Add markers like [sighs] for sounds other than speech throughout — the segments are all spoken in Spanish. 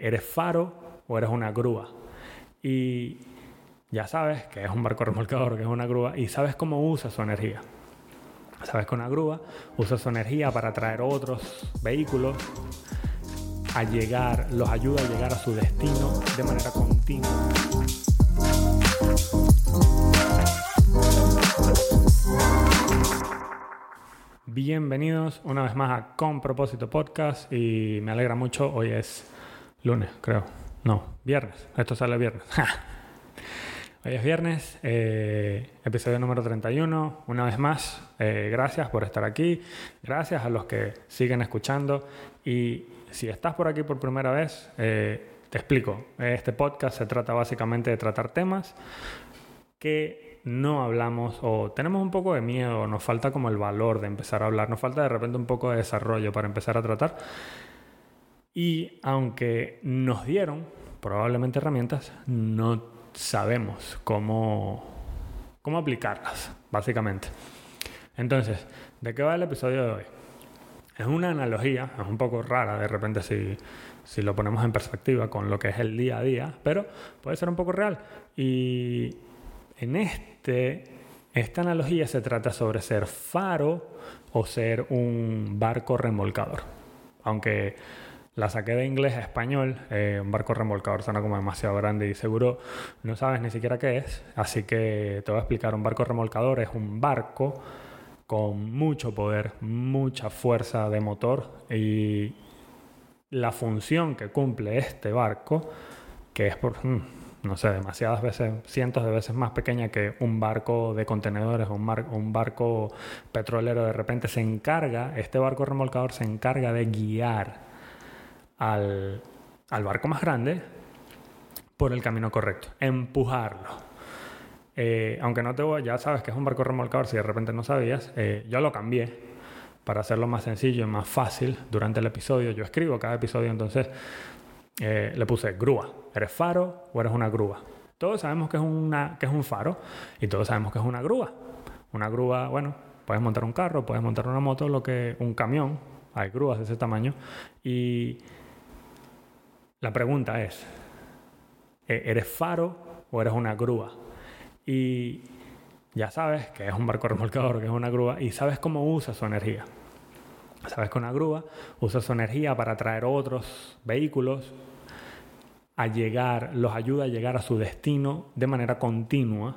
¿Eres faro o eres una grúa? Y ya sabes que es un barco remolcador, que es una grúa, y sabes cómo usa su energía. Sabes que una grúa usa su energía para traer otros vehículos a llegar, los ayuda a llegar a su destino de manera continua. Bienvenidos una vez más a Con Propósito Podcast y me alegra mucho, hoy es lunes, creo. No, viernes. Esto sale viernes. [laughs] Hoy es viernes, eh, episodio número 31. Una vez más, eh, gracias por estar aquí. Gracias a los que siguen escuchando. Y si estás por aquí por primera vez, eh, te explico. Este podcast se trata básicamente de tratar temas que no hablamos o tenemos un poco de miedo, nos falta como el valor de empezar a hablar, nos falta de repente un poco de desarrollo para empezar a tratar. Y aunque nos dieron probablemente herramientas, no sabemos cómo, cómo aplicarlas, básicamente. Entonces, ¿de qué va el episodio de hoy? Es una analogía, es un poco rara de repente si, si lo ponemos en perspectiva con lo que es el día a día, pero puede ser un poco real. Y en este, esta analogía se trata sobre ser faro o ser un barco remolcador. Aunque la saqué de inglés a español. Eh, un barco remolcador suena como demasiado grande y seguro no sabes ni siquiera qué es. Así que te voy a explicar. Un barco remolcador es un barco con mucho poder, mucha fuerza de motor y la función que cumple este barco, que es por, mm, no sé, demasiadas veces, cientos de veces más pequeña que un barco de contenedores o un, un barco petrolero, de repente se encarga, este barco remolcador se encarga de guiar al, barco más grande por el camino correcto, empujarlo. Eh, aunque no te voy, ya sabes que es un barco remolcador, si de repente no sabías, eh, yo lo cambié para hacerlo más sencillo y más fácil durante el episodio. Yo escribo cada episodio, entonces eh, le puse grúa. ¿Eres faro o eres una grúa? Todos sabemos que es, una, que es un faro y todos sabemos que es una grúa. Una grúa, bueno, puedes montar un carro, puedes montar una moto, lo que un camión, hay grúas de ese tamaño y la pregunta es, ¿e-, ¿eres faro o eres una grúa? Y ya sabes que es un barco remolcador, que es una grúa, y sabes cómo usa su energía. Sabes que una grúa usa su energía para traer otros vehículos a llegar, los ayuda a llegar a su destino de manera continua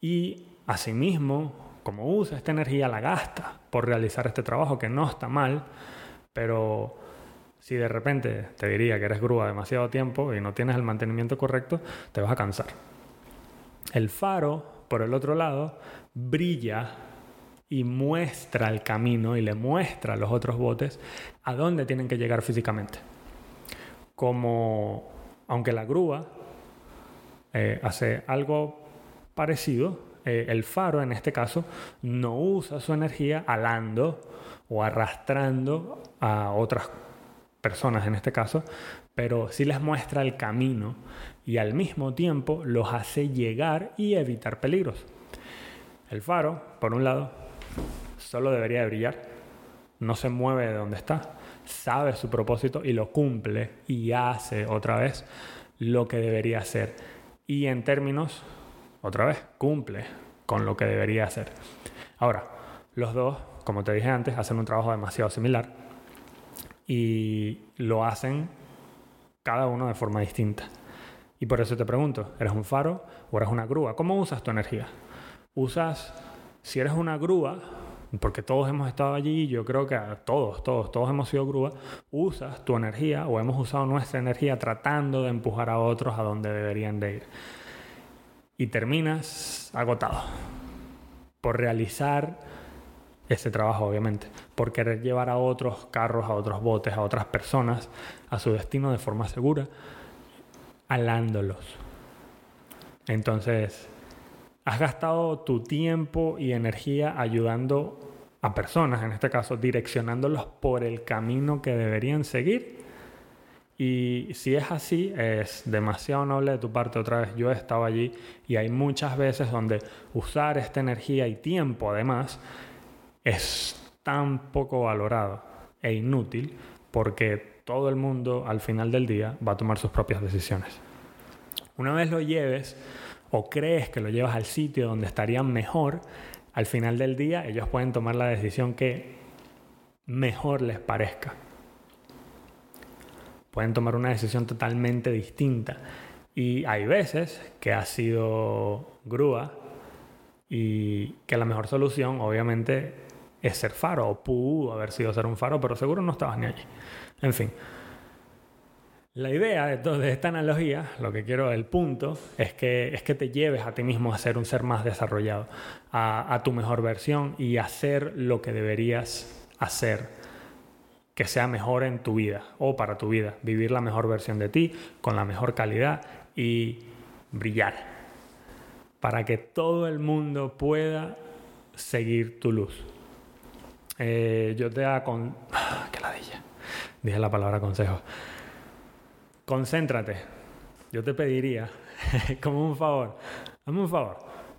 y asimismo, como usa esta energía, la gasta por realizar este trabajo que no está mal, pero si de repente te diría que eres grúa demasiado tiempo y no tienes el mantenimiento correcto, te vas a cansar. El faro, por el otro lado, brilla y muestra el camino y le muestra a los otros botes a dónde tienen que llegar físicamente. Como, aunque la grúa eh, hace algo parecido, eh, el faro en este caso no usa su energía alando o arrastrando a otras personas en este caso, pero sí les muestra el camino y al mismo tiempo los hace llegar y evitar peligros. El faro, por un lado, solo debería de brillar, no se mueve de donde está, sabe su propósito y lo cumple y hace otra vez lo que debería hacer. Y en términos, otra vez, cumple con lo que debería hacer. Ahora, los dos, como te dije antes, hacen un trabajo demasiado similar y lo hacen cada uno de forma distinta. Y por eso te pregunto, ¿eres un faro o eres una grúa? ¿Cómo usas tu energía? Usas, si eres una grúa, porque todos hemos estado allí, yo creo que todos, todos, todos hemos sido grúa, usas tu energía o hemos usado nuestra energía tratando de empujar a otros a donde deberían de ir. Y terminas agotado por realizar ese trabajo, obviamente, por querer llevar a otros carros, a otros botes, a otras personas a su destino de forma segura, alándolos. Entonces, has gastado tu tiempo y energía ayudando a personas, en este caso, direccionándolos por el camino que deberían seguir. Y si es así, es demasiado noble de tu parte. Otra vez, yo he estado allí y hay muchas veces donde usar esta energía y tiempo, además, es tan poco valorado e inútil porque todo el mundo al final del día va a tomar sus propias decisiones. Una vez lo lleves o crees que lo llevas al sitio donde estarían mejor, al final del día ellos pueden tomar la decisión que mejor les parezca. Pueden tomar una decisión totalmente distinta. Y hay veces que ha sido grúa y que la mejor solución obviamente es ser faro o pudo haber sido ser un faro, pero seguro no estabas ni allí. En fin. La idea de, esta analogía, lo que quiero, el punto, es que, es que te lleves a ti mismo a ser un ser más desarrollado, a tu mejor versión y hacer lo que deberías hacer que sea mejor en tu vida o para tu vida, vivir la mejor versión de ti con la mejor calidad y brillar para que todo el mundo pueda seguir tu luz. Eh, yo te con... [sighs] ¡Qué ladilla! Dije la palabra consejo. Concéntrate. Yo te pediría, [laughs] como un favor, hazme un favor,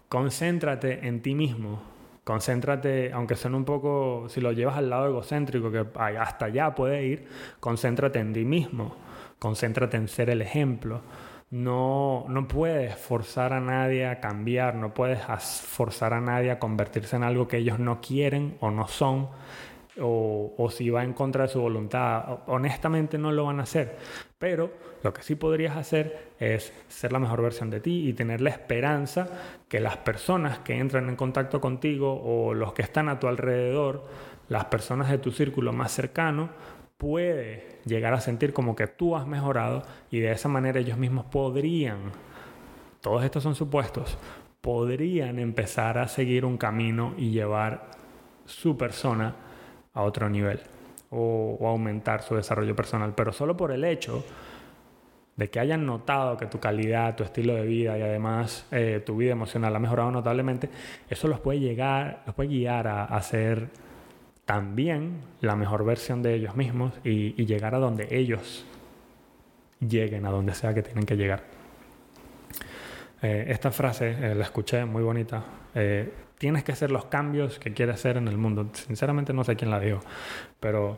concéntrate en ti mismo. Concéntrate, aunque suene un poco, si lo llevas al lado egocéntrico, que hasta allá puede ir, concéntrate en ti mismo. Concéntrate en ser el ejemplo no, no puedes forzar a nadie a cambiar, no puedes forzar a nadie a convertirse en algo que ellos no quieren o no son, o, o, si va en contra de su voluntad. Honestamente no lo van a hacer. Pero lo que sí podrías hacer es ser la mejor versión de ti y tener la esperanza que las personas que entran en contacto contigo o los que están a tu alrededor, las personas de tu círculo más cercano, puede llegar a sentir como que tú has mejorado y de esa manera ellos mismos podrían, todos estos son supuestos, podrían empezar a seguir un camino y llevar su persona a otro nivel o, aumentar su desarrollo personal, pero solo por el hecho de que hayan notado que tu calidad, tu estilo de vida y además eh, tu vida emocional ha mejorado notablemente, eso los puede llegar, los puede guiar a, a ser también la mejor versión de ellos mismos y, llegar a donde ellos lleguen, a donde sea que tienen que llegar. Eh, esta frase eh, la escuché muy bonita. Eh, tienes que hacer los cambios que quieres hacer en el mundo. Sinceramente no sé quién la dijo, pero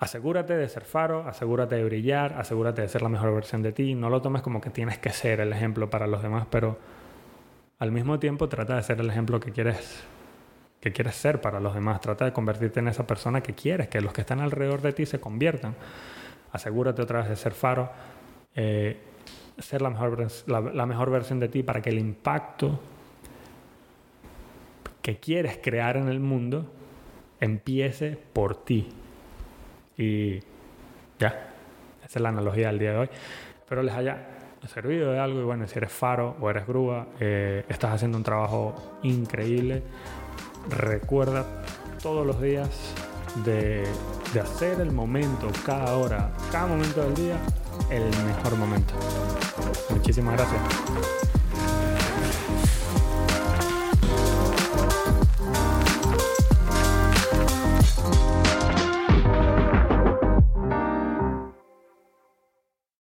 asegúrate de ser faro, asegúrate de brillar, asegúrate de ser la mejor versión de ti. No lo tomes como que tienes que ser el ejemplo para los demás, pero al mismo tiempo trata de ser el ejemplo que quieres que quieres ser para los demás. Trata de convertirte en esa persona que quieres, que los que están alrededor de ti se conviertan. Asegúrate otra vez de ser faro, eh, ser la mejor, la, mejor versión de ti para que el impacto que quieres crear en el mundo empiece por ti. Y ya, esa es la analogía del día de hoy. Espero les haya servido de algo y bueno, si eres faro o eres grúa, eh, estás haciendo un trabajo increíble recuerda todos los días de, hacer el momento, cada hora, cada momento del día, el mejor momento. Muchísimas gracias.